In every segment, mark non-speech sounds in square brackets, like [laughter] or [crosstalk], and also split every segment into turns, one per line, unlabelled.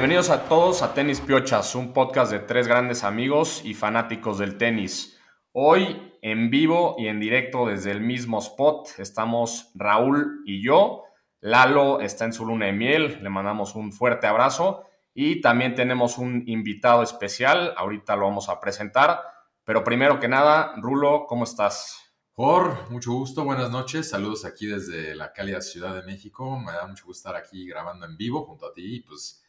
Bienvenidos a todos a Tenis Piochas, un podcast de tres grandes amigos y fanáticos del tenis. Hoy en vivo y en directo desde el mismo spot estamos Raúl y yo. Lalo está en su luna de miel, le mandamos un fuerte abrazo y también tenemos un invitado especial, ahorita lo vamos a presentar, pero primero que nada, Rulo, ¿cómo estás?
Por mucho gusto, buenas noches, saludos aquí desde la cálida Ciudad de México, me da mucho gusto estar aquí grabando en vivo junto a ti, pues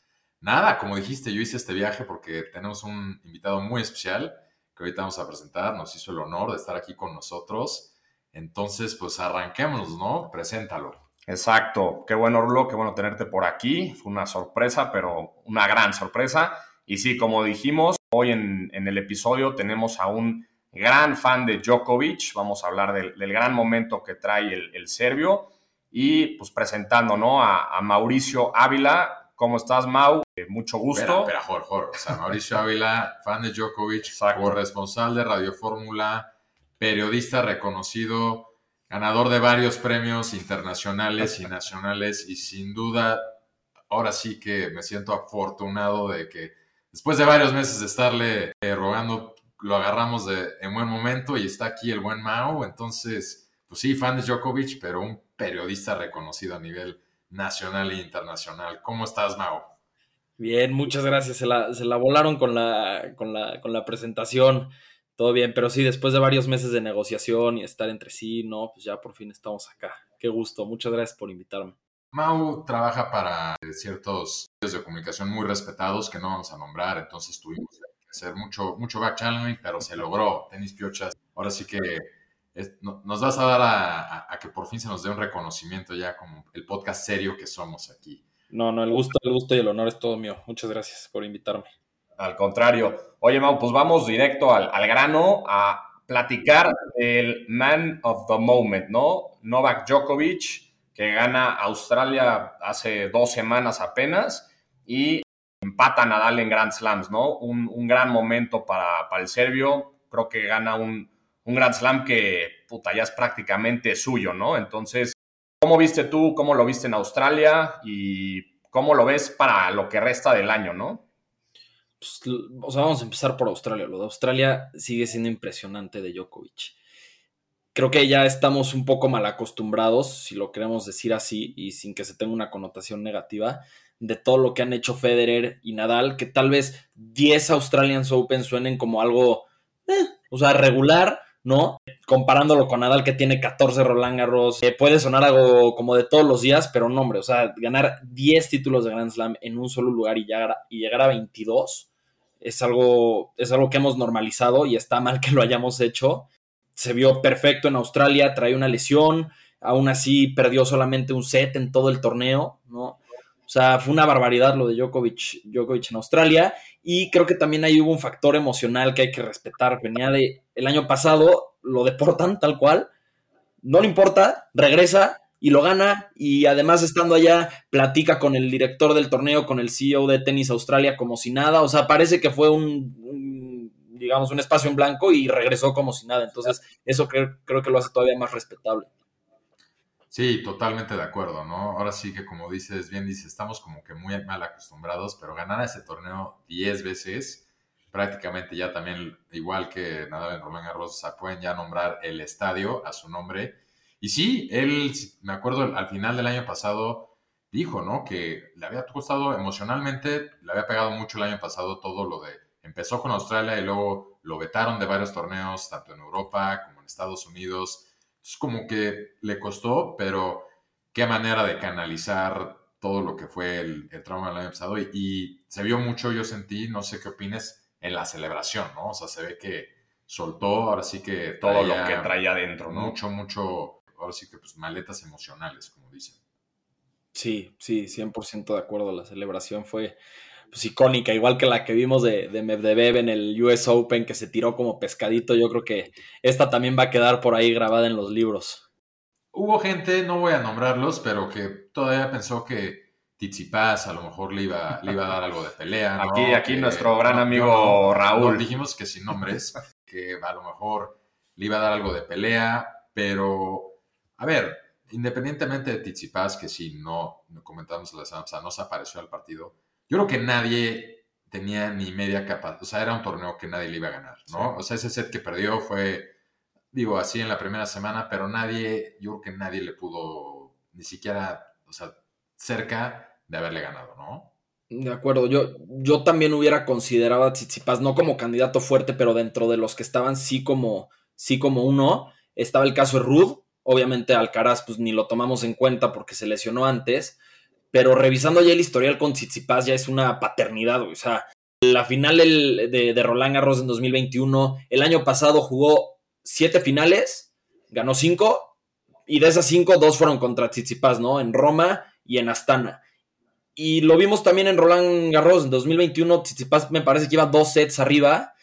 nada, como dijiste, yo hice este viaje porque tenemos un invitado muy especial que ahorita vamos a presentar, nos hizo el honor de estar aquí con nosotros, entonces pues arranquémonos, ¿no? Preséntalo.
Exacto, qué bueno Rulo, qué bueno tenerte por aquí, fue una sorpresa, pero una gran sorpresa, y sí, como dijimos, hoy en, el episodio tenemos a un gran fan de Djokovic, vamos a hablar del, gran momento que trae el, el, serbio y pues presentando ¿no? a Mauricio Ávila. ¿Cómo estás, Mau? Eh, mucho gusto.
Espera, espera, Jorge, Jorge. O sea, Mauricio Ávila, fan de Djokovic,
Exacto.
corresponsal de Radio Fórmula, periodista reconocido, ganador de varios premios internacionales y nacionales y sin duda, ahora sí que me siento afortunado de que después de varios meses de estarle eh, rogando lo agarramos de, en buen momento y está aquí el buen Mao. Entonces, pues sí, fan de Djokovic, pero un periodista reconocido a nivel nacional e internacional. ¿Cómo estás, Mao?
Bien, muchas gracias. Se la, se la volaron con la, con, la, con la presentación. Todo bien, pero sí, después de varios meses de negociación y estar entre sí, no, pues ya por fin estamos acá. Qué gusto. Muchas gracias por invitarme.
Mau trabaja para ciertos medios de comunicación muy respetados que no vamos a nombrar, entonces tuvimos hacer mucho, mucho back channeling, pero se logró. Tenis Piochas. Ahora sí que es, no, nos vas a dar a, a, a, que por fin se nos dé un reconocimiento ya como el podcast serio que somos aquí.
No, no, el gusto, el gusto y el honor es todo mío. Muchas gracias por invitarme.
Al contrario. Oye, Mau, pues vamos directo al, al grano a platicar del man of the moment, ¿no? Novak Djokovic, que gana Australia hace dos semanas apenas y empata Nadal en Grand Slams, ¿no? Un, un gran momento para, para, el serbio. Creo que gana un, un, Grand Slam que, puta, ya es prácticamente suyo, ¿no? Entonces, ¿cómo viste tú? ¿Cómo lo viste en Australia? ¿Y cómo lo ves para lo que resta del año, no?
Pues, o sea, vamos a empezar por Australia. Lo de Australia sigue siendo impresionante de Djokovic. Creo que ya estamos un poco mal acostumbrados, si lo queremos decir así, y sin que se tenga una connotación negativa, de todo lo que han hecho Federer y Nadal, que tal vez 10 Australian Open suenen como algo, eh, o sea, regular, ¿no? Comparándolo con Nadal que tiene 14 Roland Garros, puede sonar algo como de todos los días, pero no, hombre, o sea, ganar 10 títulos de Grand Slam en un solo lugar y llegar a, y llegar a 22 es algo, es algo que hemos normalizado y está mal que lo hayamos hecho. Se vio perfecto en Australia, trae una lesión, aún así perdió solamente un set en todo el torneo, ¿no? O sea, fue una barbaridad lo de Djokovic, Djokovic en Australia. Y creo que también ahí hubo un factor emocional que hay que respetar. Venía de el año pasado, lo deportan tal cual. No le importa, regresa y lo gana. Y además, estando allá, platica con el director del torneo, con el CEO de Tenis Australia, como si nada. O sea, parece que fue un, un digamos, un espacio en blanco y regresó como si nada. Entonces, eso creo, creo que lo hace todavía más respetable.
Sí, totalmente de acuerdo, ¿no? Ahora sí que como dices, bien dices, estamos como que muy mal acostumbrados, pero ganar ese torneo 10 veces, prácticamente ya también, igual que Nadal en Roland Garros, o sea, pueden ya nombrar el estadio a su nombre. Y sí, él, me acuerdo, al final del año pasado dijo, ¿no? Que le había costado emocionalmente, le había pegado mucho el año pasado todo lo de, empezó con Australia y luego lo vetaron de varios torneos, tanto en Europa como en Estados Unidos es como que le costó, pero qué manera de canalizar todo lo que fue el, el trauma del año pasado. Y, y, se vio mucho, yo sentí, no sé qué opines, en la celebración, ¿no? O sea, se ve que soltó, ahora sí que
todo lo que traía adentro, ¿no?
Mucho, mucho, ahora sí que pues maletas emocionales, como dicen.
Sí, sí, 100% de acuerdo. La celebración fue pues, icónica, igual que la que vimos de, de Medvedev en el US Open, que se tiró como pescadito. Yo creo que esta también va a quedar por ahí grabada en los libros.
Hubo gente, no voy a nombrarlos, pero que todavía pensó que Tizipas a lo mejor le iba, le iba a dar algo de pelea. ¿no?
Aquí, aquí
que,
nuestro gran
no,
amigo
no,
Raúl.
dijimos que sin nombres, que a lo mejor le iba a dar algo de pelea, pero a ver, independientemente de Tsitsipas, que sí, no, no comentamos la semana pasada, no se apareció al partido, yo creo que nadie tenía ni media capa, o sea, era un torneo que nadie le iba a ganar, ¿no? O sea, ese set que perdió fue, digo, así en la primera semana, pero nadie, yo creo que nadie le pudo ni siquiera, o sea, cerca de haberle ganado, ¿no?
De acuerdo, yo, yo también hubiera considerado a Tsitsipas no como candidato fuerte, pero dentro de los que estaban sí como, sí como uno. Estaba el caso de Rud, obviamente Alcaraz pues ni lo tomamos en cuenta porque se lesionó antes, pero revisando ya el historial con Tsitsipas ya es una paternidad, o sea, la final de, de Roland Garros en 2021, el año pasado jugó siete finales, ganó cinco, y de esas cinco, dos fueron contra Tsitsipas, ¿no? En Roma y en Astana. Y lo vimos también en Roland Garros en 2021, Tsitsipas me parece que iba dos sets arriba,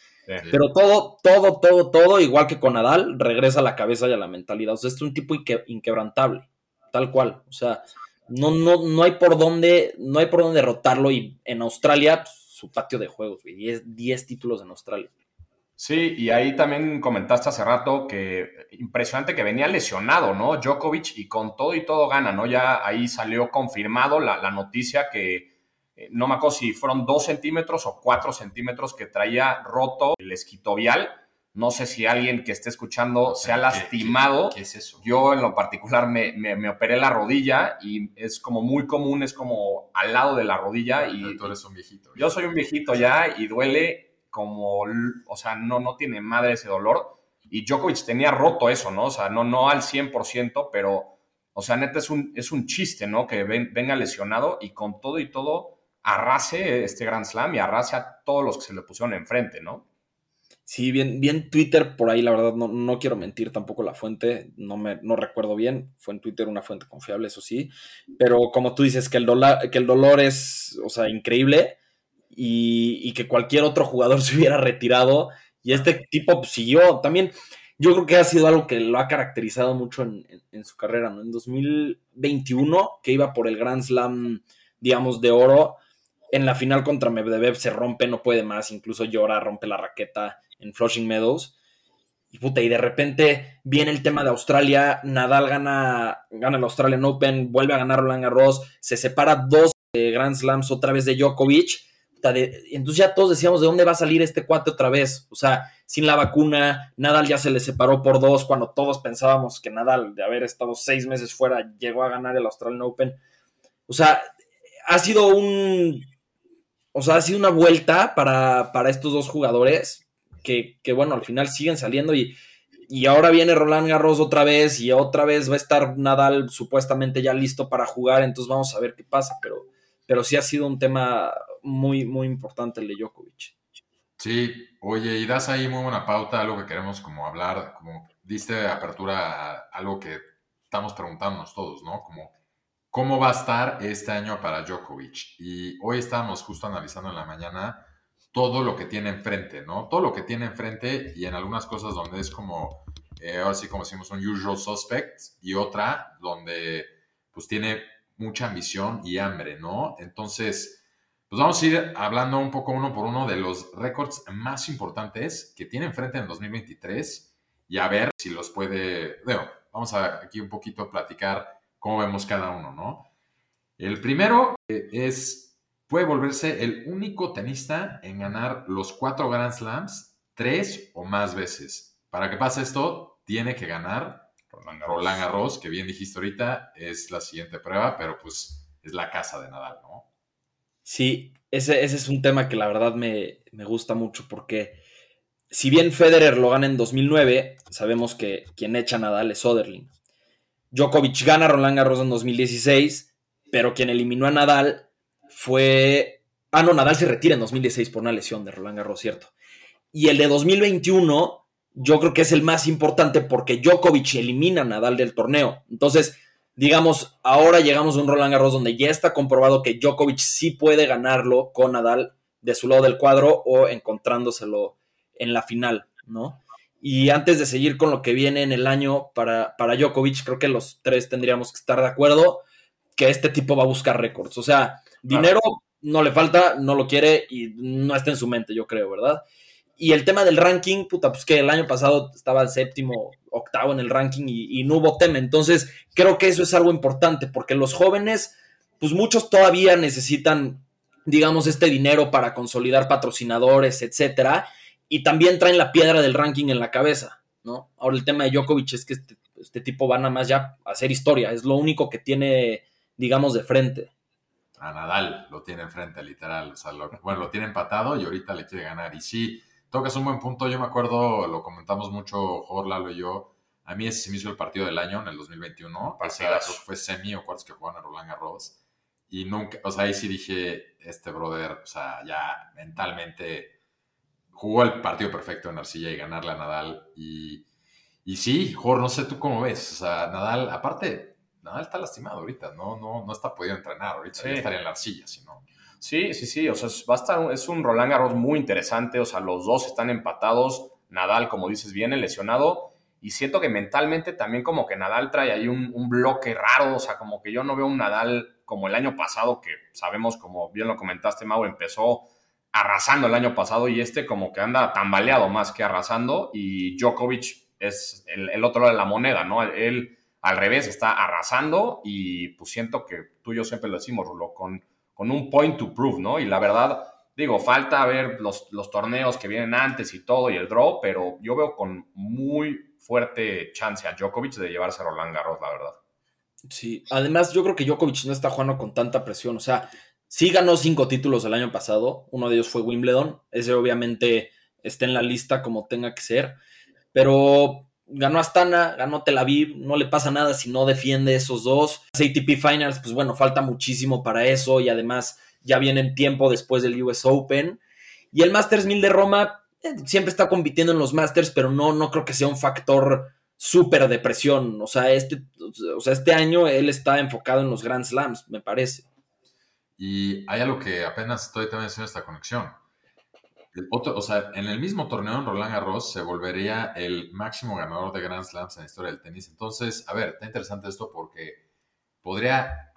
pero todo, todo, todo, todo, igual que con Nadal, regresa a la cabeza y a la mentalidad. O sea, es un tipo inquebrantable, tal cual. O sea, no, no, no hay por dónde, no hay por dónde derrotarlo. Y en Australia, pues, su patio de juegos, 10 títulos en Australia.
Sí, y ahí también comentaste hace rato que impresionante que venía lesionado, ¿no? Djokovic y con todo y todo gana, ¿no? Ya ahí salió confirmado la, la noticia que eh, no me acuerdo si fueron dos centímetros o cuatro centímetros que traía roto el esquitovial. No sé si alguien que esté escuchando se ha lastimado.
¿Qué, es eso?
Yo en lo particular me, me, operé la rodilla y es como muy común, es como al lado de la rodilla. Y
tú eres un viejito.
Yo soy un viejito ya y duele como, o sea, no, no tiene madre ese dolor. Y Djokovic tenía roto eso, ¿no? O sea, no, no al 100%, pero, o sea, neta es un, es un chiste, ¿no? Que venga lesionado y con todo y todo arrase este Grand Slam y arrase a todos los que se le pusieron enfrente, ¿no?
Sí, bien, bien Twitter por ahí, la verdad, no, no quiero mentir tampoco la fuente, no, me, no recuerdo bien, fue en Twitter una fuente confiable, eso sí, pero como tú dices, que el, dolor, que el dolor es, o sea, increíble y, que cualquier otro jugador [laughs] se hubiera retirado y este tipo pues, siguió también, yo creo que ha sido algo que lo ha caracterizado mucho en, en su carrera, ¿no? En 2021, que iba por el Grand Slam, digamos, de oro, en la final contra Medvedev se rompe, no puede más, incluso llora, rompe la raqueta en Flushing Meadows. Y puta, y de repente viene el tema de Australia, Nadal gana, gana el Australian Open, vuelve a ganar Roland Garros, se separa dos Grand Slams otra vez de Djokovic. entonces ya todos decíamos de dónde va a salir este cuate otra vez. O sea, sin la vacuna, Nadal ya se le separó por dos cuando todos pensábamos que Nadal, de haber estado seis meses fuera, llegó a ganar el Australian Open. O sea, ha sido un o sea, ha sido una vuelta para, estos dos jugadores que, bueno, al final siguen saliendo y, y ahora viene Roland Garros otra vez y otra vez va a estar Nadal supuestamente ya listo para jugar, entonces vamos a ver qué pasa, pero, pero sí ha sido un tema muy, muy importante el de Djokovic.
Sí, oye, y das ahí muy buena pauta, algo que queremos como hablar, como diste apertura a algo que estamos preguntándonos todos, ¿no? Como cómo va a estar este año para Djokovic. Y hoy estábamos justo analizando en la mañana todo lo que tiene enfrente, ¿no? Todo lo que tiene enfrente y en algunas cosas donde es como, eh, ahora sí como decimos, un usual suspect y otra donde pues tiene mucha ambición y hambre, ¿no? Entonces, pues vamos a ir hablando un poco uno por uno de los récords más importantes que tiene enfrente en 2023 y a ver si los puede, bueno, vamos a aquí un poquito platicar cómo vemos cada uno, ¿no? El primero eh, es, puede volverse el único tenista en ganar los cuatro Grand Slams tres o más veces. Para que pase esto, tiene que ganar Roland Garros. que bien dijiste ahorita, es la siguiente prueba, pero pues es la casa de Nadal, ¿no?
Sí, ese, ese es un tema que la verdad me, me gusta mucho porque si bien Federer lo gana en 2009, sabemos que quien echa a Nadal es Soderling. Djokovic gana Roland Garros en 2016, pero quien eliminó a Nadal fue... Ah, no, Nadal se retira en 2016 por una lesión de Roland Garros, cierto. Y el de 2021, yo creo que es el más importante porque Djokovic elimina a Nadal del torneo. Entonces, digamos, ahora llegamos a un Roland Garros donde ya está comprobado que Djokovic sí puede ganarlo con Nadal de su lado del cuadro o encontrándoselo en la final, ¿no? Y antes de seguir con lo que viene en el año para, para Djokovic, creo que los tres tendríamos que estar de acuerdo que este tipo va a buscar récords. O sea, dinero no le falta, no lo quiere y no está en su mente, yo creo, ¿verdad? Y el tema del ranking, puta, pues que el año pasado estaba el séptimo, octavo en el ranking y, y no hubo tema. Entonces, creo que eso es algo importante, porque los jóvenes, pues muchos todavía necesitan, digamos, este dinero para consolidar patrocinadores, etcétera, y también traen la piedra del ranking en la cabeza, ¿no? Ahora el tema de Djokovic es que este, este tipo va nada más ya a hacer historia, es lo único que tiene, digamos, de frente.
A Nadal lo tiene enfrente, literal. O sea, lo- bueno, lo tiene empatado y ahorita le quiere ganar. Y sí, tocas un buen punto. Yo me acuerdo, lo comentamos mucho, Jorge, Lalo y yo. A mí ese se me hizo el partido del año en el 2021. O sea,
Partidazo.
creo que fue semi o cuartos que jugaban a Roland Garros. Y nunca, o sea, ahí sí dije, este brother, o sea, ya mentalmente jugó el partido perfecto en Arcilla y ganarle a Nadal. Y, y sí, Jorge, no sé tú cómo ves. O sea, Nadal, aparte, Nadal está lastimado ahorita, no, no, no está pudiendo entrenar. Ahorita
Sí.
ya estaría en la arcilla, si no.
Sí, sí, sí, o sea, es, va a estar, es un Roland Garros muy interesante, o sea, los dos están empatados, Nadal, como dices, viene lesionado, y siento que mentalmente también como que Nadal trae ahí un, un bloque raro, o sea, como que yo no veo un Nadal como el año pasado, que sabemos, como bien lo comentaste, Mau, empezó arrasando el año pasado y este como que anda tambaleado más que arrasando, y Djokovic es el, otro lado de la moneda, ¿no? Él al revés está arrasando y pues siento que tú y yo siempre lo decimos, Rulo, con con un point to prove, ¿no? Y la verdad, digo, falta ver los, los torneos que vienen antes y todo y el draw, pero yo veo con muy fuerte chance a Djokovic de llevarse a Roland Garros, la verdad.
Sí, además yo creo que Djokovic no está jugando con tanta presión, o sea, sí ganó cinco títulos el año pasado, uno de ellos fue Wimbledon, ese obviamente está en la lista como tenga que ser, pero ganó Astana, ganó Tel Aviv, no le pasa nada si no defiende esos dos. ATP Finals, pues bueno, falta muchísimo para eso y además ya viene en tiempo después del US Open. Y el Masters 1000 de Roma eh, siempre está compitiendo en los Masters, pero no, no creo que sea un factor súper de presión. O sea, este, o sea, este año él está enfocado en los Grand Slams, me parece.
Y hay algo que apenas estoy también haciendo esta conexión. El otro, o sea, en el mismo torneo Roland Garros se volvería el máximo ganador de Grand Slams en la historia del tenis. Entonces, a ver, está interesante esto porque podría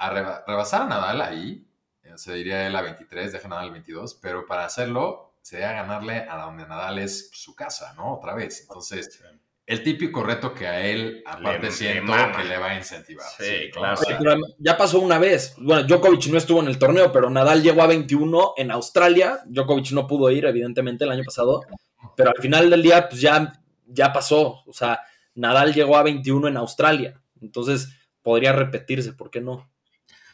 rebasar a Nadal ahí, eh, se diría él a 23, deja a Nadal 22, pero para hacerlo sería ganarle a donde Nadal es su casa, ¿no? Otra vez. Entonces, el típico reto que a él, aparte,
le
siento
mama.
que le va a incentivar.
Sí, claro.
O sea,
Pero ya pasó una vez. Bueno, Djokovic no estuvo en el torneo, pero Nadal llegó a 21 en Australia. Djokovic no pudo ir, evidentemente, el año pasado. Pero al final del día, pues ya, ya pasó. O sea, Nadal llegó a 21 en Australia. Entonces, podría repetirse, ¿por qué no?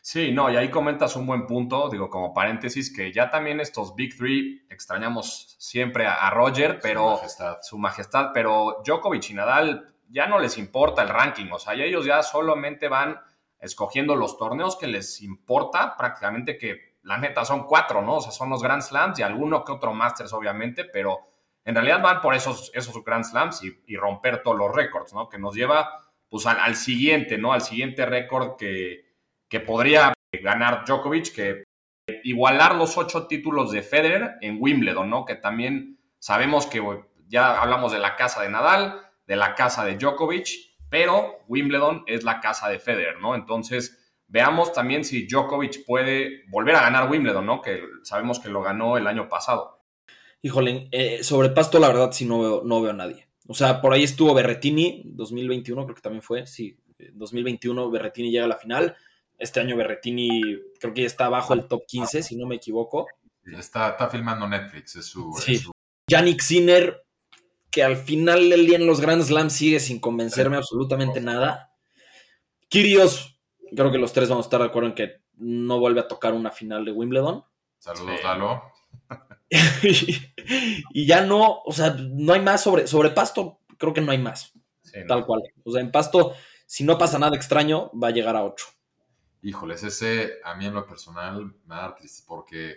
Sí, no, y ahí comentas un buen punto, digo, como paréntesis, que ya también estos Big Three extrañamos siempre a, a Roger, pero
Su majestad.
su majestad, pero Djokovic y Nadal ya no les importa el ranking, o sea, ellos ya solamente van escogiendo los torneos que les importa, prácticamente que la neta son cuatro, ¿no? O sea, son los Grand Slams y alguno que otro Masters, obviamente, pero en realidad van por esos, esos Grand Slams y, y romper todos los récords, ¿no? Que nos lleva, pues, al, al siguiente, ¿no? Al siguiente récord que, que podría ganar Djokovic, que igualar los ocho títulos de Federer en Wimbledon, ¿no? Que también sabemos que ya hablamos de la casa de Nadal, de la casa de Djokovic, pero Wimbledon es la casa de Federer, ¿no? Entonces, veamos también si Djokovic puede volver a ganar Wimbledon, ¿no? Que sabemos que lo ganó el año pasado.
Híjole, eh, sobre Pasto, la verdad, sí no veo, no veo a nadie. O sea, por ahí estuvo Berretini, 2021, creo que también fue. Sí, 2021 Berretini llega a la final. Este año Berretini creo que ya está abajo del top 15, si no me equivoco.
Está, está filmando Netflix, es su,
Sí.
es su-
Yannick Sinner, que al final del día en los Grand Slams sigue sin convencerme absolutamente nada. Kirios, creo que los tres vamos a estar de acuerdo en que no vuelve a tocar una final de Wimbledon.
Saludos,
Sí.
Lalo. [laughs]
y ya no, o sea, no hay más sobre, sobre Pasto, creo que no hay más,
Sí, ¿no?
tal cual. O sea, en Pasto, si no pasa nada extraño, va a llegar a 8.
Híjoles, ese a mí en lo personal me da triste porque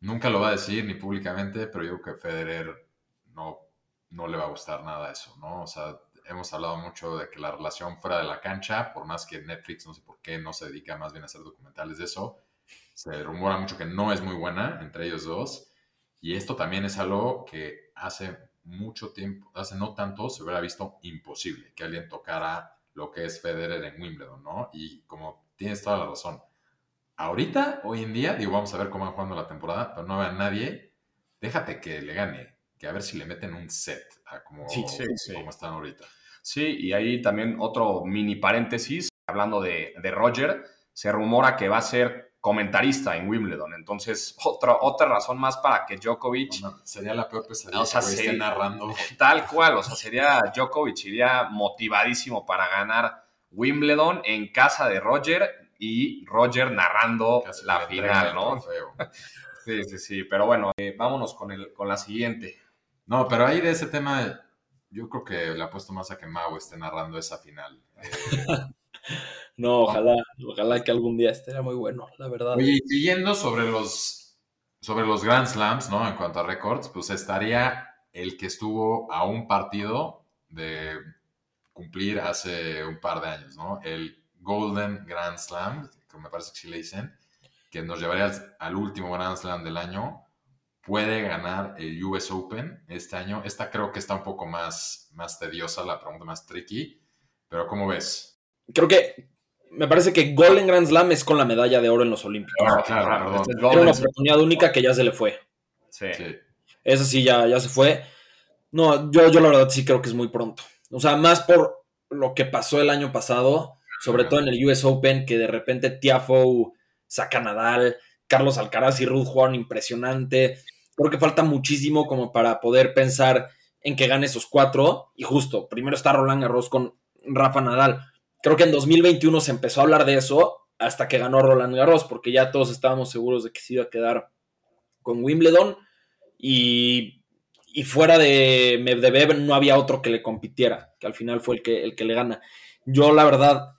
nunca lo va a decir ni públicamente, pero yo creo que Federer no, no le va a gustar nada eso, ¿no? O sea, hemos hablado mucho de que la relación fuera de la cancha, por más que Netflix, no sé por qué, no se dedica más bien a hacer documentales de eso, se rumora mucho que no es muy buena entre ellos dos. Y esto también es algo que hace mucho tiempo, hace no tanto, se hubiera visto imposible que alguien tocara lo que es Federer en Wimbledon, ¿no? Y como tienes toda la razón, ahorita, hoy en día, digo, vamos a ver cómo van jugando la temporada, pero no veo a nadie, déjate que le gane, que a ver si le meten un set a como,
Sí, sí, sí.
como están ahorita.
Sí, y ahí también otro mini paréntesis, hablando de, de Roger, se rumora que va a ser comentarista en Wimbledon. Entonces, [laughs] otra, otra razón más para que Djokovic,
No, sería la peor pesadilla
O sea,
que esté narrando.
tal cual, o sea, sería Djokovic, iría motivadísimo para ganar Wimbledon en casa de Roger y Roger narrando
Casi
la final, ¿no?
trofeo. [laughs]
Sí, sí, sí, pero bueno, eh, vámonos con, el, con la siguiente.
No, pero ahí de ese tema, yo creo que le apuesto más a que Mau esté narrando esa final. [laughs]
No, ojalá, ojalá que algún día estaría muy bueno, la verdad.
Oye, y siguiendo sobre los, sobre los Grand Slams, ¿no? En cuanto a récords, pues estaría el que estuvo a un partido de cumplir hace un par de años, ¿no? El Golden Grand Slam, que me parece que sí le dicen, que nos llevaría al, al último Grand Slam del año. Puede ganar el US Open este año. Esta creo que está un poco más, más tediosa, la pregunta más tricky. Pero ¿cómo ves?
Creo que me parece que Golden Grand Slam es con la medalla de oro en los Olímpicos.
Ah, claro.
Este es
Era
Golden
una
Slam.
oportunidad única que ya se le fue.
Sí.
Sí.
Esa sí ya, ya se fue. No, yo, yo la verdad sí creo que es muy pronto. O sea, más por lo que pasó el año pasado, sobre todo en el US Open, que de repente Tiafoe saca Nadal, Carlos Alcaraz y Ruth jugaron impresionante. Creo que falta muchísimo como para poder pensar en que gane esos cuatro. Y justo, primero está Roland Garros con Rafa Nadal. Creo que en 2021 se empezó a hablar de eso hasta que ganó Roland Garros, porque ya todos estábamos seguros de que se iba a quedar con Wimbledon. Y, y fuera de Medvedev no había otro que le compitiera, que al final fue el que, el que le gana. Yo, la verdad,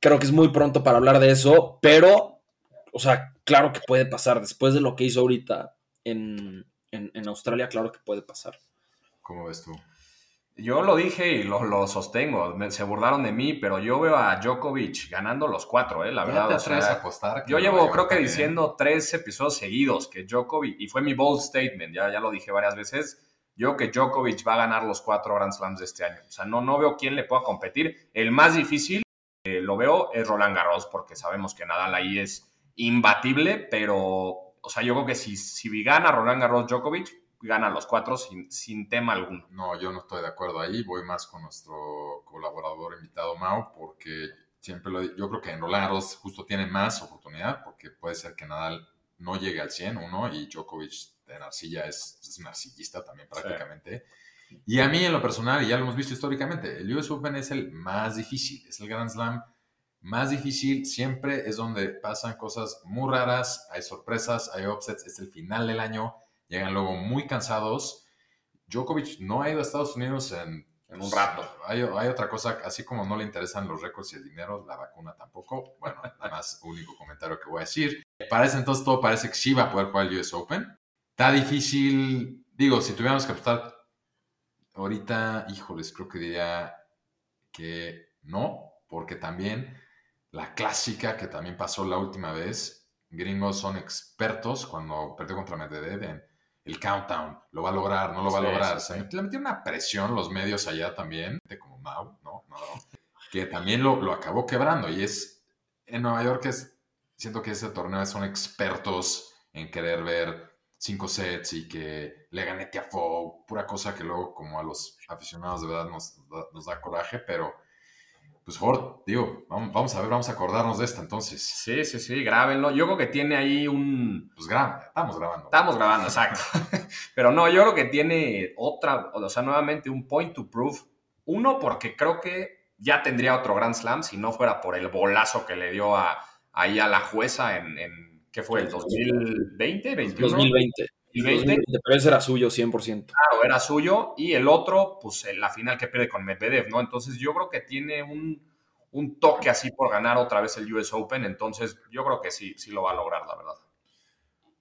creo que es muy pronto para hablar de eso, pero, o sea, claro que puede pasar. Después de lo que hizo ahorita en, en, en Australia, claro que puede pasar.
¿Cómo ves tú?
Yo lo dije y lo, lo sostengo. Me- se burlaron de mí, pero yo veo a Djokovic ganando los cuatro, ¿eh? La
¿Ya
verdad.
te
o sea,
atreves a apostar?
yo llevo, creo que diciendo tres episodios seguidos que Djokovic, y fue mi bold statement, ya, ya lo dije varias veces, yo que Djokovic va a ganar los cuatro Grand Slams de este año. O sea, no, no veo quién le pueda competir. El más difícil, eh, lo veo, es Roland Garros, porque sabemos que Nadal ahí es imbatible, pero, o sea, yo creo que si, si gana Roland Garros Djokovic, gana los cuatro sin, sin tema alguno.
No, yo no estoy de acuerdo ahí. Voy más con nuestro colaborador invitado Mau, porque siempre lo yo creo que en Roland Garros justo tiene más oportunidad, porque puede ser que Nadal no llegue al 100, uno, y Djokovic en arcilla es, es un arcillista también prácticamente. Y a mí en lo personal, y ya lo hemos visto históricamente, el US Open es el más difícil, es el Grand Slam más difícil, siempre es donde pasan cosas muy raras, hay sorpresas, hay upsets, es el final del año, llegan luego muy cansados. Djokovic no ha ido a Estados Unidos en,
En un rato.
Hay, hay otra cosa, así como no le interesan los récords y el dinero, la vacuna tampoco. Bueno, [laughs] nada más, único comentario que voy a decir. Para ese entonces todo parece que sí va a poder jugar el US Open. Está difícil, digo, si tuviéramos que apostar ahorita, híjoles, creo que diría que no, porque también la clásica que también pasó la última vez, gringos son expertos cuando perdió contra Medvedev en el countdown, lo va a lograr, no lo va
Sí,
a lograr.
sí,
Se
sí.
le metieron una presión los medios allá también, como Mau, ¿no? No, que también lo, lo acabó quebrando y es en Nueva York es, siento que ese torneo son expertos en querer ver cinco sets y que le gane Tiafoe, pura cosa que luego como a los aficionados de verdad nos, da- nos da coraje, pero pues Ford, digo, vamos, vamos a ver, vamos a acordarnos de esta entonces.
Sí, sí, sí, grábenlo. Yo creo que tiene ahí un...
Pues graba, estamos grabando.
Estamos grabando, exacto. [laughs] Pero no, yo creo que tiene otra, o sea, nuevamente un point to prove. Uno, porque creo que ya tendría otro Grand Slam si no fuera por el bolazo que le dio a, ahí a la jueza en, en ¿qué fue? ¿El 2020? ¿21?
2020.
2020,
Pero ese era suyo 100%.
claro, era suyo. Y el otro, pues en la final que pierde con Medvedev, ¿no? Entonces yo creo que tiene un, un toque así por ganar otra vez el US Open. Entonces yo creo que sí, sí lo va a lograr, la verdad.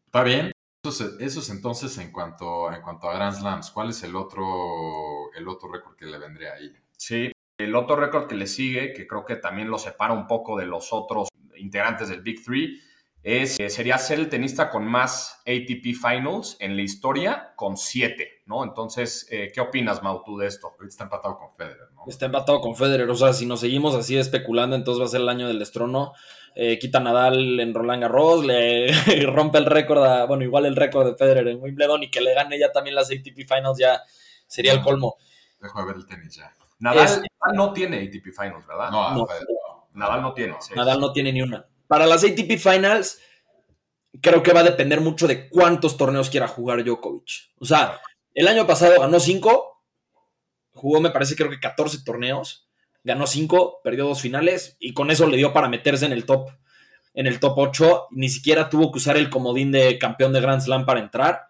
Está bien. Eso es, eso es entonces en cuanto, en cuanto a Grand Slams. ¿Cuál es el otro, el otro récord que le vendría ahí?
Sí, el otro récord que le sigue, que creo que también lo separa un poco de los otros integrantes del Big Three, es, eh, sería ser el tenista con más ATP Finals en la historia, con siete, ¿no? Entonces, eh, ¿qué opinas, Mau, tú de esto?
Está empatado con Federer, ¿no?
Está empatado con Federer, o sea, si nos seguimos así especulando, entonces va a ser el año del destrono. Eh, quita Nadal en Roland Garros, le [laughs] rompe el récord, a- bueno, igual el récord de Federer en Wimbledon y que le gane ya también las ATP Finals ya sería el colmo.
Dejo de ver el tenis ya.
Nadal,
Es-
Nadal no tiene ATP Finals, ¿verdad?
No,
No.
Federer, no.
Nadal no tiene. sí.
Nadal no tiene ni una. Para las ATP Finals, creo que va a depender mucho de cuántos torneos quiera jugar Djokovic. O sea, el año pasado ganó 5, jugó me parece creo que 14 torneos, ganó 5, perdió dos finales y con eso le dio para meterse en el top en el top 8, ni siquiera tuvo que usar el comodín de campeón de Grand Slam para entrar.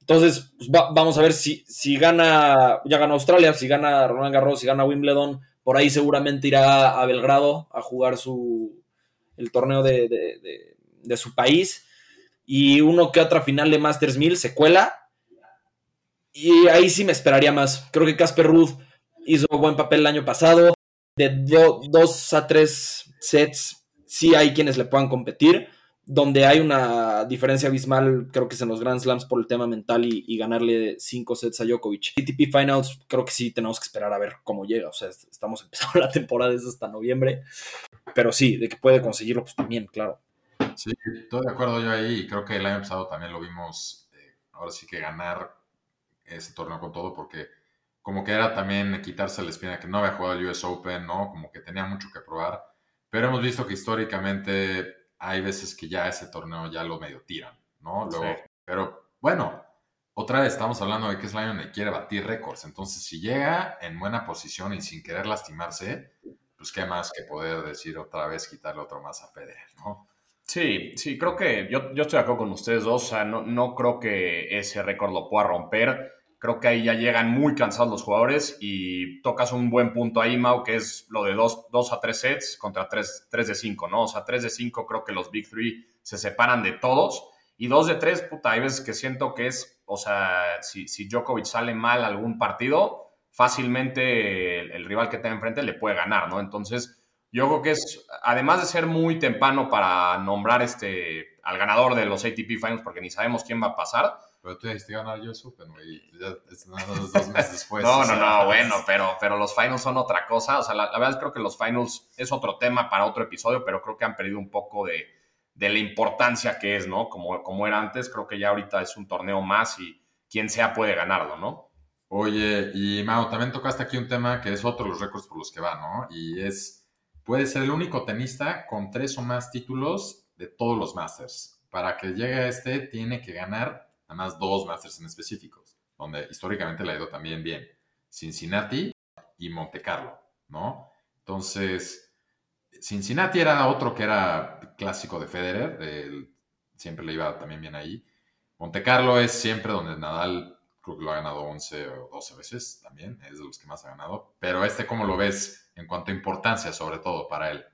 Entonces, pues, va- vamos a ver si, si gana, ya gana Australia, si gana Roland Garros, si gana Wimbledon, por ahí seguramente irá a Belgrado a jugar su, el torneo de, de- su país. Y uno que otra final de Masters 1000 se cuela. Y ahí sí me esperaría más. Creo que Casper Ruth hizo buen papel el año pasado. De do- dos a tres sets, sí hay quienes le puedan competir. Donde hay una diferencia abismal, creo que es en los Grand Slams por el tema mental y, ganarle cinco sets a Djokovic. ATP Finals, creo que sí tenemos que esperar a ver cómo llega. O sea, est- estamos [laughs] empezando la temporada es hasta noviembre. Pero sí, de que puede conseguirlo, pues también, claro.
Sí, estoy de acuerdo yo ahí. Creo que el año pasado también lo vimos. eh, ahora sí que ganar ese torneo con todo, porque como que era también quitarse la espina que no había jugado el US Open, ¿no? Como que tenía mucho que probar. Pero hemos visto que históricamente hay veces que ya ese torneo ya lo medio tiran, ¿no? Luego,
Sí.
Pero bueno, otra vez estamos hablando de que año donde quiere batir récords. Entonces, si llega en buena posición y sin querer lastimarse, pues qué más que poder decir otra vez quitarle otro más a Federer, ¿no?
Sí, sí, creo que yo, yo estoy de acuerdo con ustedes dos. O sea, no, no creo que ese récord lo pueda romper. Creo que ahí ya llegan muy cansados los jugadores y tocas un buen punto ahí, Mau, que es lo de 2 a 3 sets contra 3, de 5, ¿no? O sea, 3 de 5 creo que los Big Three se separan de todos y 2 de 3, puta, hay veces que siento que es, o sea, si, si Djokovic sale mal algún partido, fácilmente el, el rival que tenga enfrente le puede ganar, ¿no? Entonces, yo creo que es, además de ser muy temprano para nombrar este, al ganador de los ATP Finals, porque ni sabemos quién va a pasar.
Pero tú dijiste ganar yo Open, güey. Ya es dos [laughs] meses después.
no, no,
sea,
no, [laughs] bueno, pero, pero los Finals son otra cosa. O sea, la, la verdad creo que los Finals es otro tema para otro episodio, pero creo que han perdido un poco de, de la importancia que es, ¿no? Como, como era antes, creo que ya ahorita es un torneo más y quien sea puede ganarlo, ¿no?
Oye, y Mao, también tocaste aquí un tema que es otro de los récords por los que va, ¿no? Y es, puede ser el único tenista con tres o más títulos de todos los Masters. Para que llegue a este, tiene que ganar nada más dos Masters en específicos, donde históricamente le ha ido también bien. Cincinnati y Monte Carlo, ¿no? Entonces, Cincinnati era otro que era clásico de Federer, siempre le iba también bien ahí. Monte Carlo es siempre donde Nadal creo que lo ha ganado 11 o 12 veces también, es de los que más ha ganado. Pero este, ¿cómo lo ves en cuanto a importancia, sobre todo para él?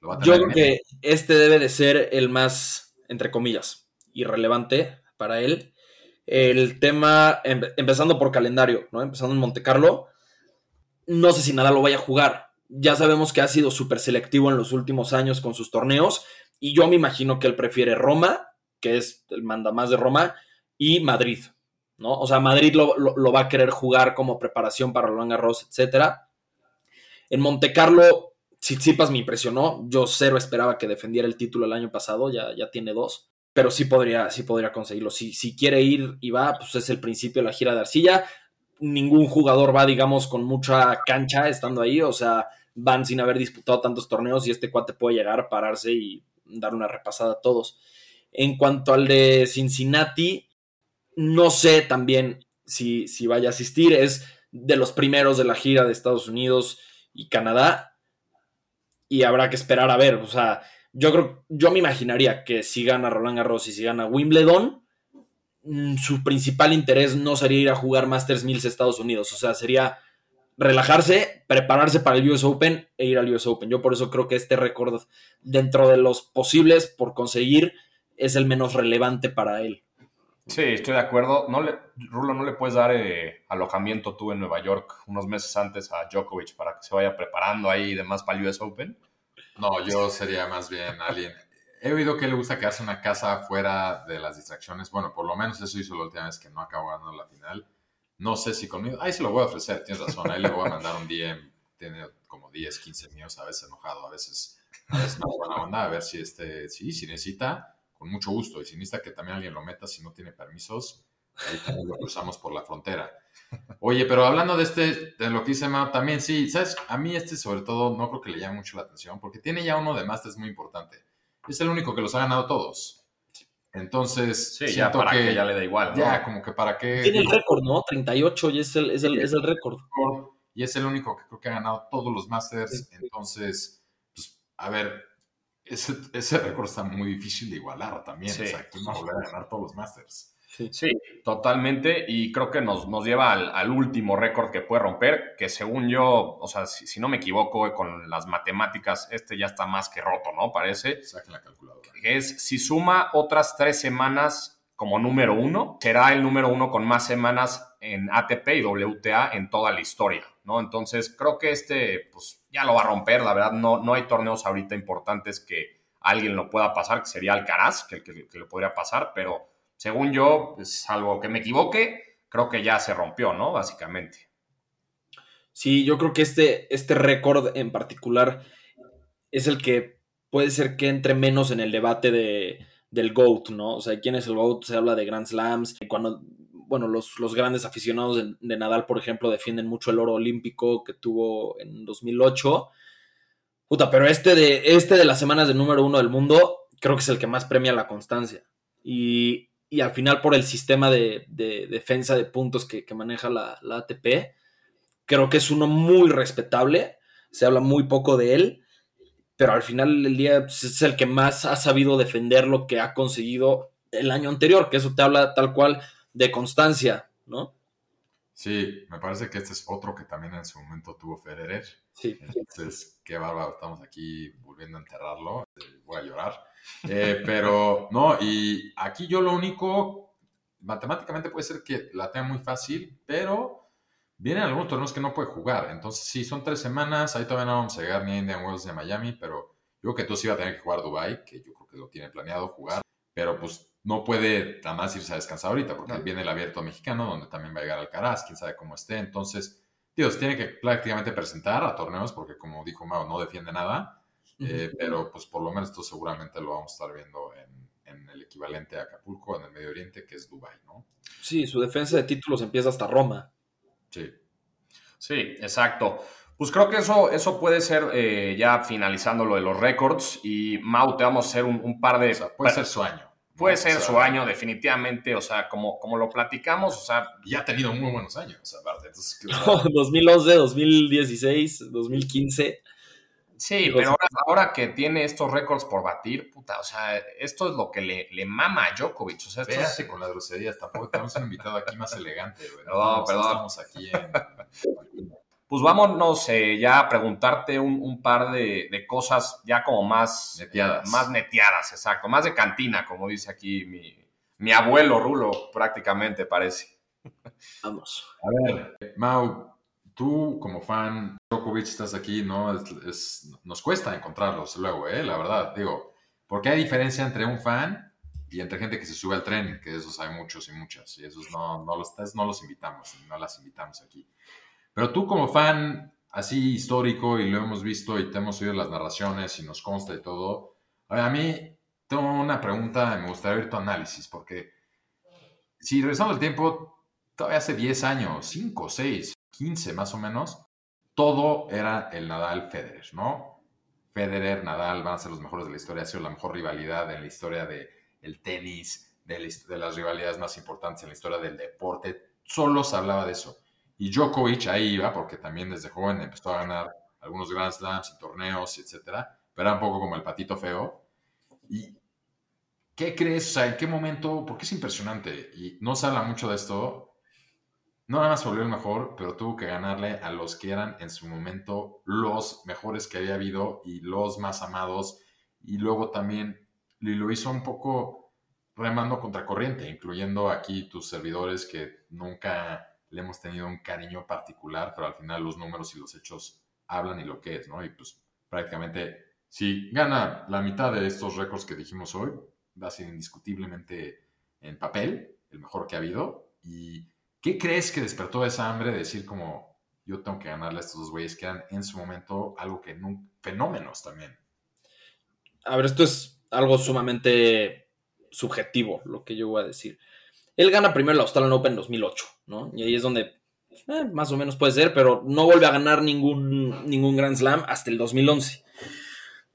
¿Lo va a
Yo creo que este debe de ser el más, entre comillas, irrelevante para él. El tema, em- empezando por calendario, ¿no? Empezando en Monte Carlo, no sé si nada lo vaya a jugar. Ya sabemos que ha sido súper selectivo en los últimos años con sus torneos y yo me imagino que él prefiere Roma, que es el manda más de Roma, y Madrid, ¿no? O sea, Madrid lo, lo- lo va a querer jugar como preparación para Roland Garros, etcétera. En Monte Carlo, Tsitsipas me impresionó. Yo cero esperaba que defendiera el título el año pasado, ya, ya tiene dos. Pero sí podría, sí podría conseguirlo. Si, si quiere ir y va, pues es el principio de la gira de arcilla. Ningún jugador va, digamos, con mucha cancha estando ahí. O sea, van sin haber disputado tantos torneos y este cuate puede llegar, pararse y dar una repasada a todos. En cuanto al de Cincinnati, no sé también si, si vaya a asistir. Es de los primeros de la gira de Estados Unidos y Canadá. Y habrá que esperar a ver. O sea, yo creo, yo me imaginaría que si gana Roland Garros y si gana Wimbledon, mm, su principal interés no sería ir a jugar Masters 1000 Estados Unidos. O sea, sería relajarse, prepararse para el US Open e ir al US Open. Yo por eso creo que este récord, dentro de los posibles por conseguir, es el menos relevante para él.
Sí, estoy de acuerdo. No le, Rulo, ¿no le puedes dar eh, alojamiento tú en Nueva York unos meses antes a Djokovic para que se vaya preparando ahí y demás para el US Open?
No, yo sería más bien alguien. he oído que le gusta quedarse en una casa fuera de las distracciones. Bueno, por lo menos eso hizo la última vez que no acabó ganando la final. No sé si conmigo. Ahí se lo voy a ofrecer, tienes razón. Ahí le voy a mandar un DM. Tiene como 10, 15 míos, a veces enojado, a veces, a veces más buena onda. A ver si, este, sí, si necesita, con mucho gusto. Y si necesita que también alguien lo meta, si no tiene permisos, ahí también lo cruzamos por la frontera. Oye, pero hablando de este, de lo que dice Mao, también sí, ¿sabes? A mí este sobre todo no creo que le llame mucho la atención, porque tiene ya uno de Masters muy importante. Es el único que los ha ganado todos. Entonces,
Sí, ya para que, ya le da igual, ¿no?
ya como que para qué
Tiene el récord, ¿no? 38 y es el, es el, es el récord.
y es el único que creo que ha ganado todos los Masters. Entonces, pues, a ver, ese, ese récord está muy difícil de igualar también.
Sí.
O sea, ¿quién va a volver a ganar todos los Masters?
Sí.
Sí, totalmente. Y creo que nos, nos lleva al, al último récord que puede romper, que según yo, o sea, si, si no me equivoco con las matemáticas, este ya está más que roto, ¿no? Parece.
Saquen la calculadora.
Que es, si suma otras tres semanas como número uno, será el número uno con más semanas en ATP y WTA en toda la historia, ¿no? Entonces, creo que este, pues, ya lo va a romper. La verdad, no, no hay torneos ahorita importantes que alguien lo pueda pasar, que sería Alcaraz, que, que, que lo podría pasar, pero según yo, pues, salvo que me equivoque, creo que ya se rompió, ¿no? Básicamente.
Sí, yo creo que este, este récord en particular es el que puede ser que entre menos en el debate de, del GOAT, ¿no? O sea, ¿quién es el GOAT? Se habla de Grand Slams. Cuando, bueno, los, los grandes aficionados de, Nadal, por ejemplo, defienden mucho el oro olímpico que tuvo en 2008. Puta, pero este de, este de las semanas de número uno del mundo, creo que es el que más premia la constancia. Y, y al final, por el sistema de, de defensa de puntos que, que maneja la, la ATP, creo que es uno muy respetable. Se habla muy poco de él pero al final del día pues, es el que más ha sabido defender lo que ha conseguido el año anterior, que eso te habla tal cual de constancia, ¿no?
Sí, me parece que este es otro que también en su momento tuvo Federer.
Sí.
Entonces, qué bárbaro, estamos aquí volviendo a enterrarlo. Voy a llorar. Eh, [laughs] pero, no, y aquí yo lo único, matemáticamente puede ser que la tenga muy fácil, pero vienen algunos torneos que no puede jugar. Entonces, sí, son tres semanas. Ahí todavía no vamos a llegar ni a Indian Wells ni a Miami, pero yo creo que entonces iba a tener que jugar Dubai, que yo creo que lo tiene planeado jugar. Pero pues no puede nada más irse a descansar ahorita, porque no. viene el abierto mexicano, donde también va a llegar Alcaraz, quién sabe cómo esté. Entonces, Dios, tiene que prácticamente presentar a torneos, porque como dijo Mao, no defiende nada. Uh -huh. eh, pero pues por lo menos esto seguramente lo vamos a estar viendo en, en el equivalente a Acapulco, en el Medio Oriente, que es Dubai, ¿no?
Sí, su defensa de títulos empieza hasta Roma.
Sí.
Sí, exacto. Pues creo que eso, eso puede ser eh, ya finalizando lo de los récords. Y Mau, te vamos a hacer un, un par de.
O sea, puede ser su año.
Puede ser o sea, su año, definitivamente. O sea, como, como lo platicamos, o sea.
Ya ha tenido muy buenos años, aparte. Entonces,
o sea, 2011, 2016, 2015.
Sí, pero ahora, ahora, que tiene estos récords por batir, puta, o sea, esto es lo que le, le mama a Djokovic. O sea, esto
es... con las groserías, tampoco tenemos un invitado aquí más elegante, güey.
No,
no
perdón.
Estamos aquí en...
Pues vámonos eh, ya a preguntarte un, un par de, de, cosas ya como más
neteadas.
más neteadas, exacto, más de cantina, como dice aquí mi, mi abuelo Rulo, prácticamente parece.
Vamos.
A ver, Mau, tú como fan, Djokovic estás aquí, ¿no? Es, es, nos cuesta encontrarlos luego, ¿eh? La verdad, digo, porque hay diferencia entre un fan y entre gente que se sube al tren, que esos hay muchos y muchas, y esos no, no, los, no los invitamos, no las invitamos aquí. Pero tú como fan así histórico y lo hemos visto y te hemos oído las narraciones y nos consta y todo, a mí tengo una pregunta me gustaría ver tu análisis, porque si regresamos al tiempo, todavía hace 10 años, 5, 6, 15 más o menos, todo era el Nadal Federer, ¿no? Federer, Nadal van a ser los mejores de la historia, ha sido la mejor rivalidad en la historia del de tenis, de las rivalidades más importantes en la historia del deporte, solo se hablaba de eso. Y Djokovic ahí iba, porque también desde joven empezó a ganar algunos Grand Slams y torneos, etcétera, pero era un poco como el patito feo. ¿Y qué crees? O sea, ¿en qué momento? Porque es impresionante y no se habla mucho de esto. No nada más volvió el mejor, pero tuvo que ganarle a los que eran en su momento los mejores que había habido y los más amados. Y luego también lo hizo un poco remando contracorriente, incluyendo aquí tus servidores que nunca le hemos tenido un cariño particular, pero al final los números y los hechos hablan y lo que es, ¿no? Y pues prácticamente Si gana la mitad de estos récords que dijimos hoy, va a ser indiscutiblemente en papel el mejor que ha habido. ¿Y qué crees que despertó esa hambre de decir como yo tengo que ganarle a estos dos güeyes que eran en su momento algo que no, fenómenos también?
A ver, esto es algo sumamente subjetivo, lo que yo voy a decir. Él gana primero la Australian Open en 2008, ¿no? Y ahí es donde eh, más o menos puede ser, pero no vuelve a ganar ningún, ningún Grand Slam hasta el 2011.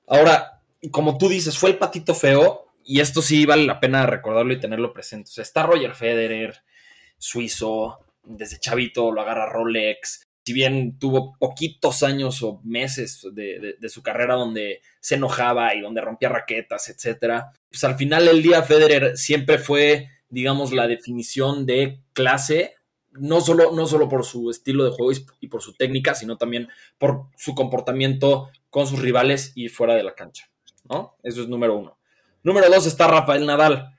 Ahora, como tú dices, fue el patito feo y esto sí vale la pena recordarlo y tenerlo presente. O sea, está Roger Federer, suizo, desde chavito lo agarra Rolex. Si bien tuvo poquitos años o meses de, su carrera donde se enojaba y donde rompía raquetas, etcétera, pues al final del día Federer siempre fue, digamos, la definición de clase no solo, no solo por su estilo de juego y por su técnica, sino también por su comportamiento con sus rivales y fuera de la cancha. ¿no? Eso es número uno. Número dos está Rafael Nadal.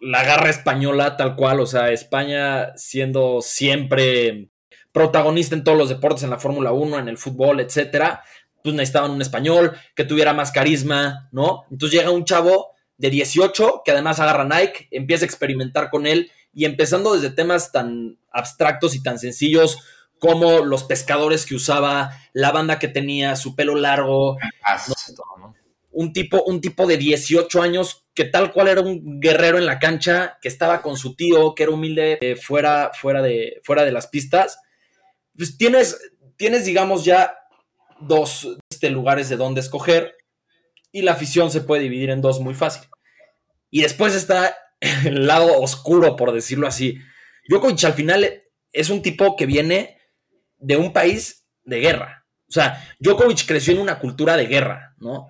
La garra española tal cual, o sea, España siendo siempre protagonista en todos los deportes, en la Fórmula 1, en el fútbol, etcétera, pues necesitaban un español que tuviera más carisma, ¿no? Entonces llega un chavo de 18 que además agarra Nike, empieza a experimentar con él y empezando desde temas tan abstractos y tan sencillos como los pescadores que usaba, la banda que tenía, su pelo largo. Un, tipo, un tipo de 18 años que tal cual era un guerrero en la cancha, que estaba con su tío, que era humilde eh, fuera, fuera, de, fuera de las pistas. Pues tienes, tienes digamos, ya dos este, lugares de donde escoger y la afición se puede dividir en dos muy fácil. Y después está [laughs] el lado oscuro, por decirlo así. Djokovic al final es un tipo que viene de un país de guerra. O sea, Djokovic creció en una cultura de guerra, ¿no?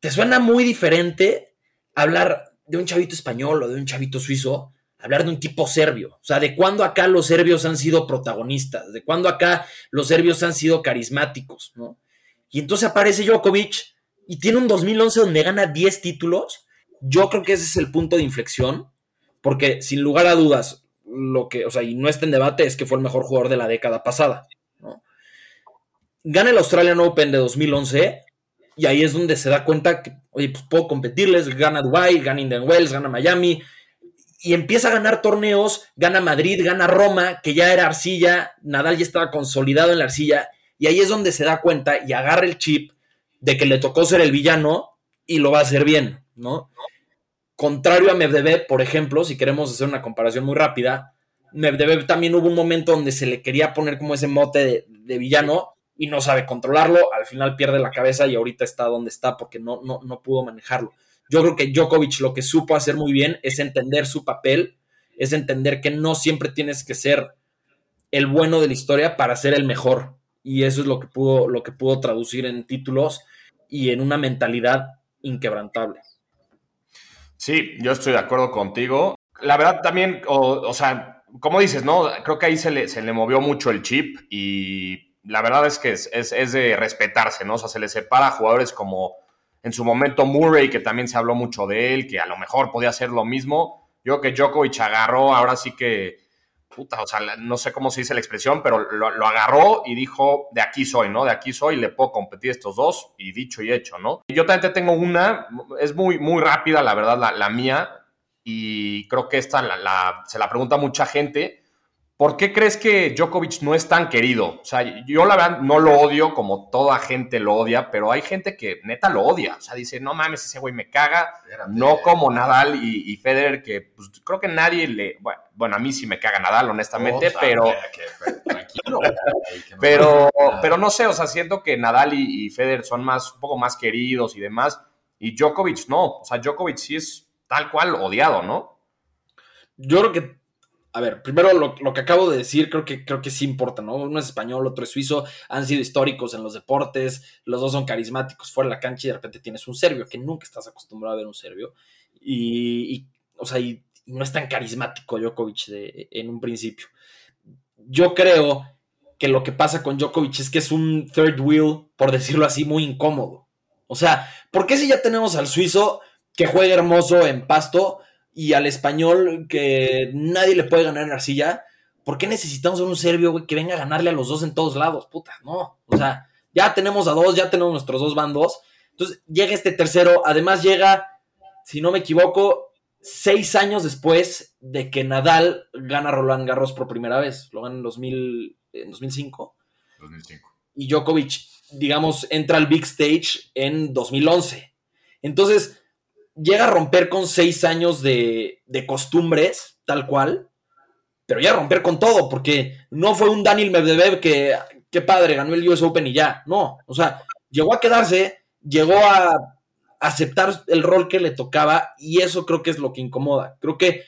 Te suena muy diferente hablar de un chavito español o de un chavito suizo, hablar de un tipo serbio. O sea, de cuándo acá los serbios han sido protagonistas, de cuándo acá los serbios han sido carismáticos, ¿no? Y entonces aparece Djokovic y tiene un 2011 donde gana 10 títulos. Yo creo que ese es el punto de inflexión, porque sin lugar a dudas, lo que, o sea, y no está en debate, es que fue el mejor jugador de la década pasada. Gana el Australian Open de 2011 y ahí es donde se da cuenta que, oye, pues puedo competirles, gana Dubai, gana Indian Wells, gana Miami, y empieza a ganar torneos, gana Madrid, gana Roma, que ya era arcilla, Nadal ya estaba consolidado en la arcilla, y ahí es donde se da cuenta y agarra el chip de que le tocó ser el villano y lo va a hacer bien, ¿no? Contrario a Medvedev, por ejemplo, si queremos hacer una comparación muy rápida, Medvedev también hubo un momento donde se le quería poner como ese mote de, villano y no sabe controlarlo, al final pierde la cabeza y ahorita está donde está porque no, no, no pudo manejarlo. Yo creo que Djokovic lo que supo hacer muy bien es entender su papel, es entender que no siempre tienes que ser el bueno de la historia para ser el mejor. Y eso es lo que pudo, lo que pudo traducir en títulos y en una mentalidad inquebrantable.
Sí, yo estoy de acuerdo contigo. La verdad también, o sea, como dices, ¿no? Creo que ahí se le, se le movió mucho el chip y la verdad es que es, es, de respetarse, ¿no? O sea, se le separa a jugadores como en su momento Murray, que también se habló mucho de él, que a lo mejor podía hacer lo mismo. Yo que Djokovic agarró, ahora sí que, puta, o sea, no sé cómo se dice la expresión, pero lo, agarró y dijo, de aquí soy, ¿no? De aquí soy, le puedo competir estos dos, y dicho y hecho, ¿no? Yo también tengo una, es muy, muy rápida, la verdad, la, la mía, y creo que esta se la pregunta mucha gente. ¿Por qué crees que Djokovic no es tan querido? O sea, yo la verdad no lo odio como toda gente lo odia, pero hay gente que neta lo odia. O sea, dice, no mames, ese güey me caga. No como Nadal y, Federer, que pues, creo que nadie le... Bueno, a mí sí me caga Nadal, honestamente, pero... tranquilo. pero, pero no sé, o sea, siento que Nadal y, y Federer son más, un poco más queridos y demás. Y Djokovic no. O sea, Djokovic sí es tal cual odiado, ¿no?
Yo creo que, a ver, primero lo, que acabo de decir creo que, creo que sí importa, ¿no? Uno es español, otro es suizo, han sido históricos en los deportes, los dos son carismáticos fuera de la cancha y de repente tienes un serbio, que nunca estás acostumbrado a ver un serbio, y, o sea, no es tan carismático Djokovic de, en un principio. Yo creo que lo que pasa con Djokovic es que es un third wheel, por decirlo así, muy incómodo. O sea, ¿por qué si ya tenemos al suizo que juegue hermoso en pasto y al español que nadie le puede ganar en arcilla, ¿por qué necesitamos a un serbio, que venga a ganarle a los dos en todos lados? Puta, no. O sea, ya tenemos a dos, ya tenemos nuestros dos bandos. Entonces llega este tercero, además llega, si no me equivoco, seis años después de que Nadal gana Roland Garros por primera vez. Lo gana en, 2000, en 2005.
2005.
Y Djokovic, digamos, entra al big stage en 2011. Entonces, llega a romper con seis años de, de costumbres, tal cual, pero ya romper con todo, porque no fue un Daniel Medvedev que, qué padre, ganó el US Open y ya. No, o sea, llegó a quedarse, llegó a aceptar el rol que le tocaba y eso creo que es lo que incomoda. Creo que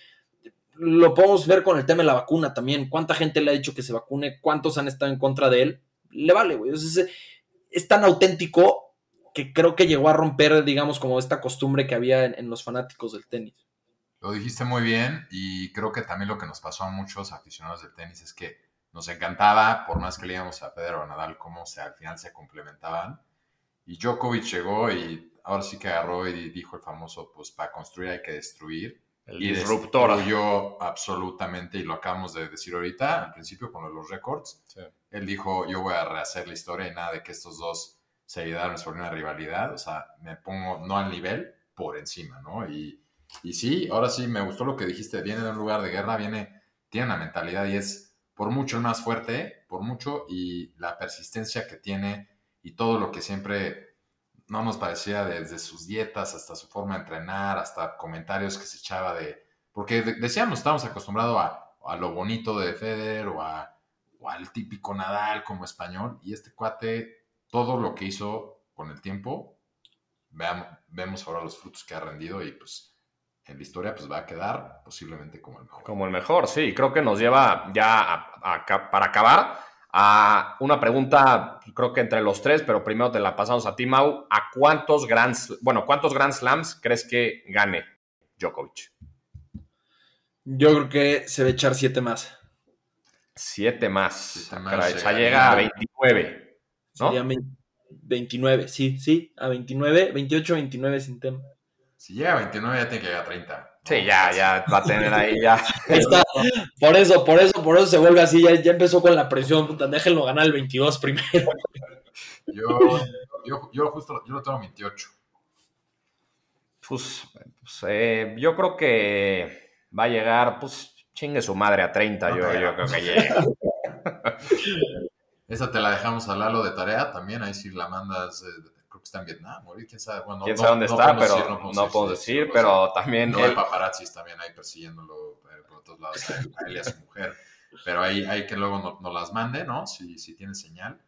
lo podemos ver con el tema de la vacuna también. ¿Cuánta gente le ha dicho que se vacune? ¿Cuántos han estado en contra de él? Le vale, güey. Es, tan auténtico que creo que llegó a romper, digamos, como esta costumbre que había en, en, los fanáticos del tenis.
Lo dijiste muy bien y creo que también lo que nos pasó a muchos aficionados del tenis es que nos encantaba, por más que le íbamos a Pedro o Nadal, cómo se, al final se complementaban. Y Djokovic llegó y ahora sí que agarró y dijo el famoso, pues para construir hay que destruir.
El y disruptor.
Destruyó absolutamente, y lo acabamos de decir ahorita, al principio con los récords. Sí. Él dijo, yo voy a rehacer la historia y nada de que estos dos se ayudaron sobre una rivalidad. O sea, me pongo no al nivel, por encima, ¿no? Y, y sí, ahora sí, me gustó lo que dijiste. Viene de un lugar de guerra, viene, tiene una mentalidad y es por mucho más fuerte, por mucho, y la persistencia que tiene y todo lo que siempre no nos parecía desde sus dietas hasta su forma de entrenar, hasta comentarios que se echaba de... Porque decíamos, estamos acostumbrados a, a, lo bonito de Federer o, a, o al típico Nadal como español, y este cuate, todo lo que hizo con el tiempo, veamos, vemos ahora los frutos que ha rendido y pues en la historia pues va a quedar posiblemente como el mejor.
Como el mejor, sí. Creo que nos lleva ya a, a, para acabar a una pregunta, creo que entre los tres, pero primero te la pasamos a ti, Mau. ¿A cuántos Grand, bueno, cuántos Grand Slams crees que gane Djokovic?
Yo creo que se va a echar siete más.
Siete más. Siete más Caray, ya llega a 29. ¿No?
Sería 29, sí, sí, a 29, 28, 29 sin tema.
Si llega a 29 ya tiene que llegar a 30.
Sí, ya, ya va a tener ahí ya. [laughs]
Está, por eso, por eso, por eso se vuelve así, ya, ya empezó con la presión, puta, déjenlo ganar el 22 primero. [laughs]
Yo, yo, yo justo, yo lo tengo 28.
Pues, pues eh, yo creo que va a llegar, pues, chingue su madre a 30, yo, yo creo que llega. [laughs]
Esa te la dejamos a Lalo de tarea también, ahí si la mandas... Eh, creo que está en Vietnam, o quién sabe. Bueno,
quién sabe dónde está, pero decir, no, no puedo decir, decir pero también.
No hay paparazzis también ahí persiguiéndolo eh, por otros lados, a él, a él y a su [laughs] mujer. Pero ahí hay que luego nos no las mande, ¿no? Si, si tiene señal.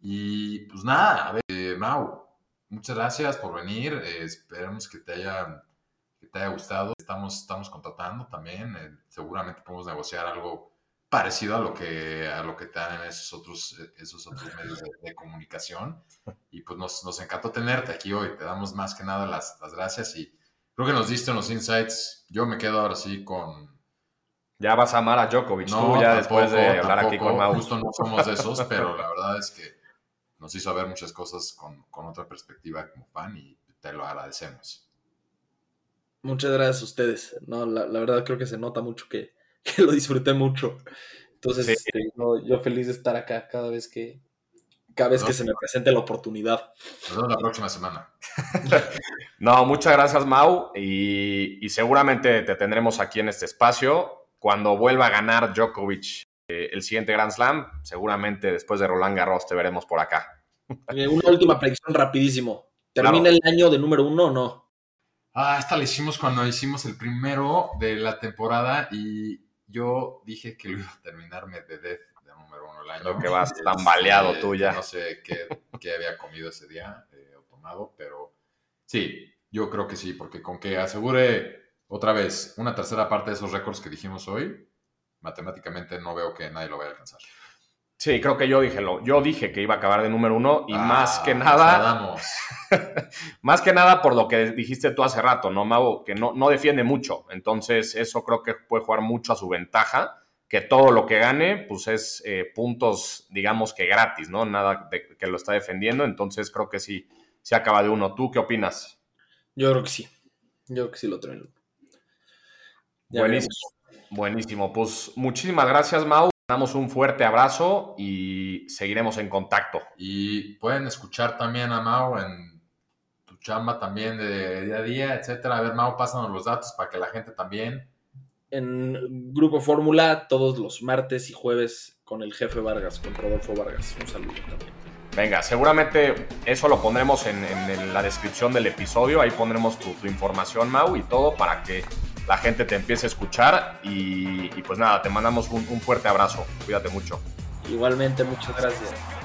Y pues nada, a ver, eh, Mau, muchas gracias por venir. Eh, esperemos que te haya, que te haya gustado. Estamos, estamos contratando también. Eh, seguramente podemos negociar algo parecido a lo que a lo que te dan en esos otros esos otros medios de, de comunicación. Y pues nos, nos, encantó tenerte aquí hoy. Te damos más que nada las, las, gracias y creo que nos diste unos insights. Yo me quedo ahora sí con
ya vas a amar a Djokovic no, tú ya tampoco, después de hablar
tampoco,
aquí con Mau.
Justo no somos de esos [laughs] pero la verdad es que nos hizo ver muchas cosas con, con otra perspectiva como fan y te lo agradecemos.
Muchas gracias a ustedes. No la, la verdad creo que se nota mucho que [laughs] que lo disfruté mucho. Entonces, sí. este, yo, yo, feliz de estar acá cada vez que cada vez no, que se me presente la oportunidad.
Nos vemos la próxima semana. [laughs]
no, muchas gracias, Mau. Y, y, seguramente te tendremos aquí en este espacio. Cuando vuelva a ganar Djokovic eh, el siguiente Grand Slam, seguramente después de Roland Garros te veremos por acá. [laughs]
Eh, una última predicción rapidísimo. ¿Termina claro. el año de número uno o no?
Ah, esta la hicimos cuando hicimos el primero de la temporada y yo dije que lo iba a terminar Medvedev de número uno el año.
Creo que vas tan baleado tú ya.
No sé qué, qué había comido ese día eh, o tomado, pero sí, yo creo que sí, porque con que asegure otra vez una tercera parte de esos récords que dijimos hoy, matemáticamente no veo que nadie lo vaya a alcanzar.
Sí, creo que yo dije, lo, yo dije que iba a acabar de número uno y ah, más que nada, [laughs] más que nada por lo que dijiste tú hace rato, ¿no, Mago? Que no, no defiende mucho. Entonces, eso creo que puede jugar mucho a su ventaja, que todo lo que gane, pues es eh, puntos, digamos que gratis, ¿no? Nada de, que lo está defendiendo. Entonces, creo que sí, se acaba de uno. ¿Tú qué opinas?
Yo creo que sí. Yo creo que sí lo traen.
Buenísimo. Veremos. Buenísimo. Pues muchísimas gracias, Mau damos un fuerte abrazo y seguiremos en contacto.
Y pueden escuchar también a Mau en chamba también de día a día, etcétera. A ver, Mau, pásanos los datos para que la gente también.
En Grupo Fórmula, todos los martes y jueves con el jefe Vargas, con Rodolfo Vargas. Un saludo también.
Venga, seguramente eso lo pondremos en, en la descripción del episodio. Ahí pondremos tu, tu, información, Mau, y todo para que la gente te empiece a escuchar. Y, pues nada, te mandamos un, un fuerte abrazo. Cuídate mucho.
Igualmente, muchas gracias.